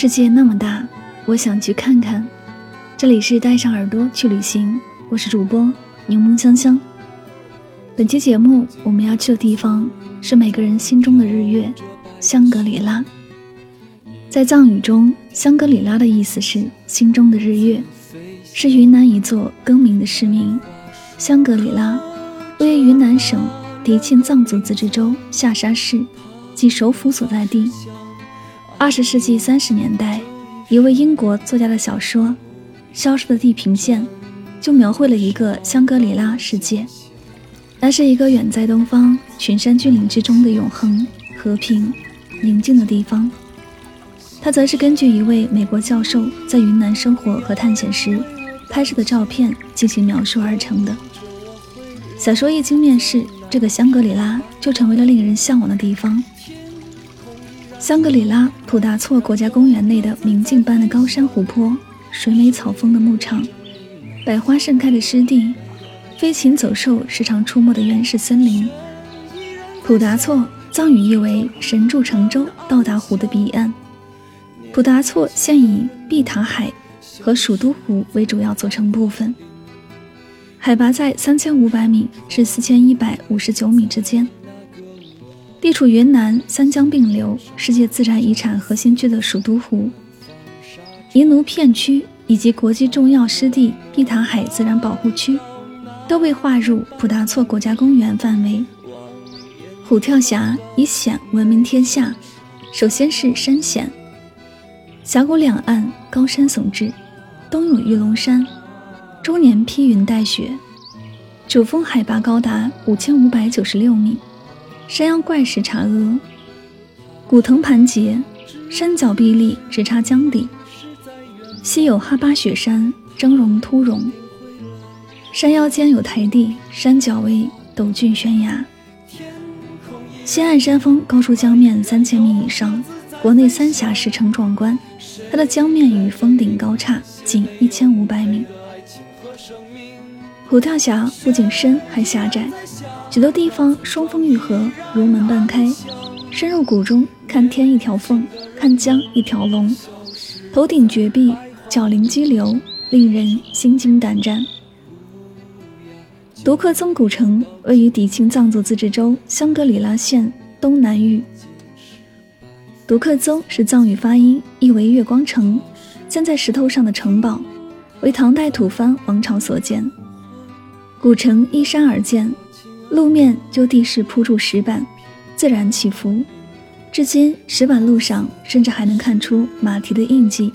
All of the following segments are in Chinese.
世界那么大，我想去看看。这里是带上耳朵去旅行，我是主播柠檬香香。本期节目我们要去的地方是每个人心中的日月——香格里拉。在藏语中，香格里拉的意思是心中的日月，是云南一座更名的市名。香格里拉位于云南省迪庆藏族自治州下沙市，即首府所在地。二十世纪三十年代，一位英国作家的小说《消失的地平线》就描绘了一个香格里拉世界，那是一个远在东方群山峻岭之中的永恒、和平、宁静的地方。它则是根据一位美国教授在云南生活和探险时拍摄的照片进行描述而成的。小说一经面世，这个香格里拉就成为了令人向往的地方。香格里拉普达措国家公园内的明镜般的高山湖泊、水美草丰的牧场、百花盛开的湿地、飞禽走兽时常出没的原始森林。普达措藏语意为“神助乘舟到达湖的彼岸”。普达措现以碧塔海和蜀都湖为主要组成部分，海拔在三千五百米至四千一百五十九米之间。地处云南三江并流、世界自然遗产核心区的蜀都湖、彝奴片区以及国际重要湿地碧塔海自然保护区，都被划入普达措国家公园范围。虎跳峡以险闻名天下，首先是山险。峡谷两岸高山耸峙，东有玉龙山，终年披云带雪，主峰海拔高达五千五百九十六米。山腰怪石姹额，古藤盘结，山脚壁立，直插江底。西有哈巴雪山，峥嵘突溶。山腰间有台地，山脚为陡峻悬崖。西岸山峰高出江面三千米以上，国内三峡石城壮观。它的江面与峰顶高差仅一千五百米。虎跳峡不仅深，还狭窄。许多地方双峰愈合，如门半开，深入谷中，看天一条缝，看江一条龙。头顶绝壁，角临激流，令人心惊胆战。独克宗古城位于迪庆藏族自治州香格里拉县东南隅。独克宗是藏语发音，意为月光城，建在石头上的城堡，为唐代吐蕃王朝所建。古城依山而建。路面就地势铺筑石板，自然起伏。至今，石板路上甚至还能看出马蹄的印记，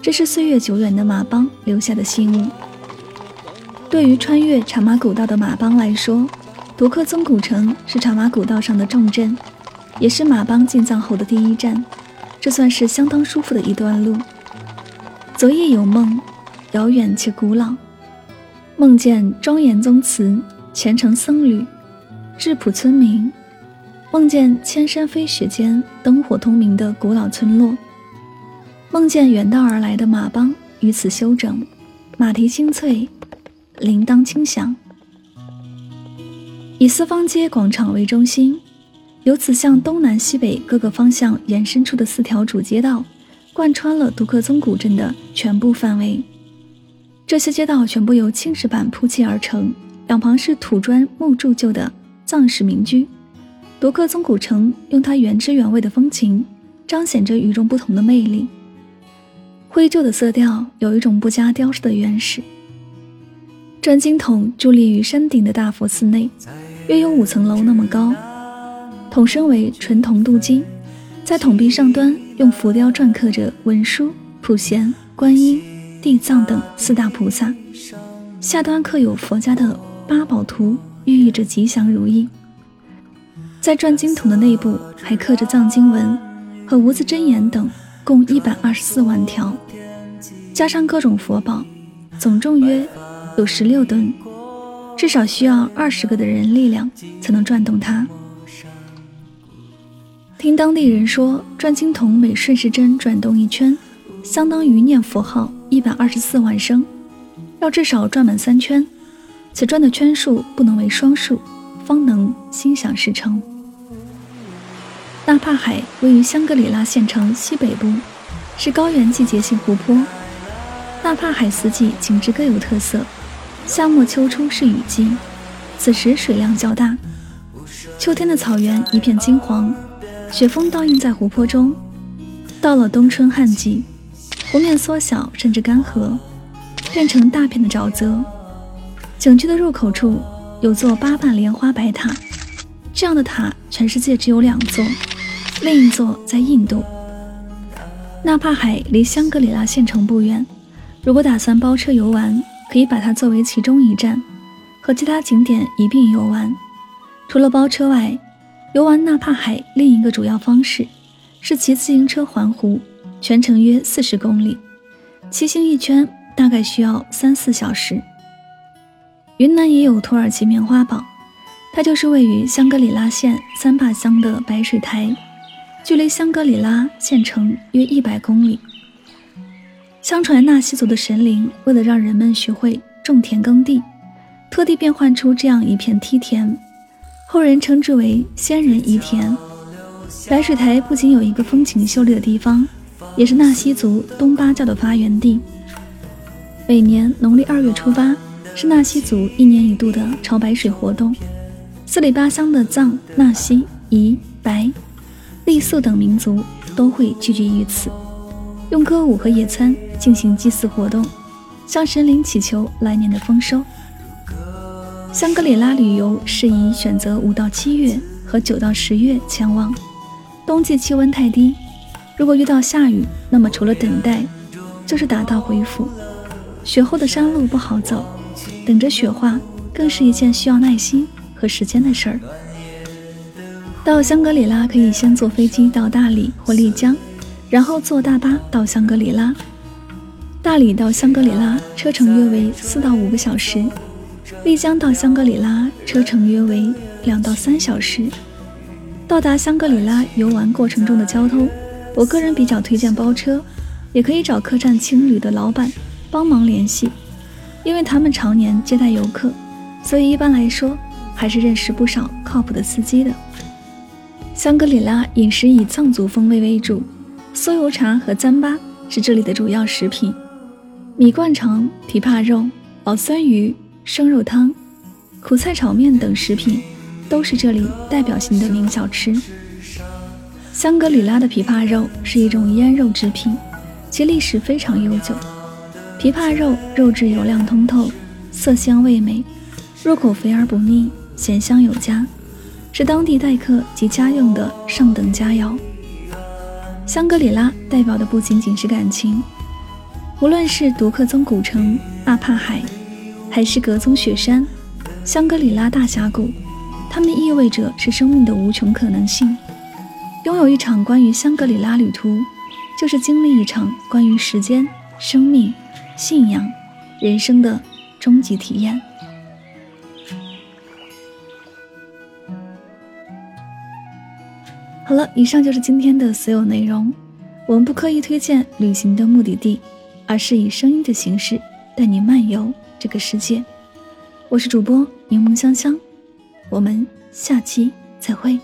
这是岁月久远的马帮留下的信物。对于穿越茶马古道的马帮来说，独克宗古城是茶马古道上的重镇，也是马帮进藏后的第一站，这算是相当舒服的一段路。昨夜有梦，遥远且古老，梦见庄严宗祠、虔诚僧侣、质朴村民，梦见千山飞雪间灯火通明的古老村落，梦见远道而来的马帮于此休整，马蹄清脆，铃铛轻响，以四方街广场为中心。由此向东南西北各个方向延伸出的四条主街道，贯穿了独克宗古镇的全部范围。这些街道全部由青石板铺砌而成，两旁是土砖木铸就的藏式民居。独克宗古城用它原汁原味的风情，彰显着与众不同的魅力。灰旧的色调有一种不加雕饰的原始。转经筒伫立于山顶的大佛寺内，约有五层楼那么高。筒身为纯铜镀金，在筒壁上端用浮雕篆刻着文殊、普贤、观音、地藏等四大菩萨，下端刻有佛家的八宝图，寓意着吉祥如意。在转经筒的内部还刻着藏经文和无字真言等，共一百二十四万条，加上各种佛宝，总重约有十六吨，至少需要二十个的人力量才能转动它。听当地人说，转经筒每顺时针转动一圈，相当于念佛号一百二十四万声，要至少转满三圈，瓷砖的圈数不能为双数，方能心想事成。纳帕海位于香格里拉县城西北部，是高原季节性湖泊。纳帕海四季景致各有特色，夏末秋初是雨季，此时水量较大，秋天的草原一片金黄。雪峰倒映在湖泊中，到了冬春旱季，湖面缩小甚至干涸，变成大片的沼泽。景区的入口处有座八瓣莲花白塔，这样的塔全世界只有两座，另一座在印度。纳帕海离香格里拉县城不远，如果打算包车游玩，可以把它作为其中一站，和其他景点一并游玩。除了包车外，游玩纳帕海另一个主要方式是骑自行车环湖，全程约四十公里，骑行一圈大概需要三四小时。云南也有土耳其棉花堡，它就是位于香格里拉县三坝乡的白水台，距离香格里拉县城约一百公里。相传纳西族的神灵为了让人们学会种田耕地，特地变换出这样一片梯田。后人称之为仙人宜田。白水台不仅有一个风景秀丽的地方，也是纳西族东巴教的发源地。每年农历二月初八是纳西族一年一度的朝白水活动，四里八乡的藏、纳西、彝、白、傈僳等民族都会聚集于此，用歌舞和野餐进行祭祀活动，向神灵祈求来年的丰收。香格里拉旅游适宜选择五到七月和九到十月前往。冬季气温太低，如果遇到下雨，那么除了等待，就是打道回府。雪后的山路不好走，等着雪化更是一件需要耐心和时间的事儿。到香格里拉可以先坐飞机到大理或丽江，然后坐大巴到香格里拉。大理到香格里拉车程约为四到五个小时。丽江到香格里拉车程约为两到三小时。到达香格里拉游玩过程中的交通，我个人比较推荐包车，也可以找客栈青旅的老板帮忙联系，因为他们常年接待游客，所以一般来说还是认识不少靠谱的司机的。香格里拉饮食以藏族风味为主，酥油茶和糌粑是这里的主要食品，米灌肠、枇杷肉、老酸鱼。生肉汤、苦菜炒面等食品都是这里代表性的名小吃。香格里拉的枇杷肉是一种腌肉制品，其历史非常悠久。枇杷肉肉质油亮通透，色香味美，入口肥而不腻，咸香有加，是当地待客及家用的上等佳肴。香格里拉代表的不仅仅是感情，无论是独克宗古城、纳帕海。还是格宗雪山、香格里拉大峡谷，它们意味着是生命的无穷可能性。拥有一场关于香格里拉旅途，就是经历一场关于时间、生命、信仰、人生的终极体验。好了，以上就是今天的所有内容。我们不刻意推荐旅行的目的地，而是以声音的形式带你漫游这个世界。我是主播柠檬香香，我们下期再会。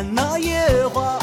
看那野花。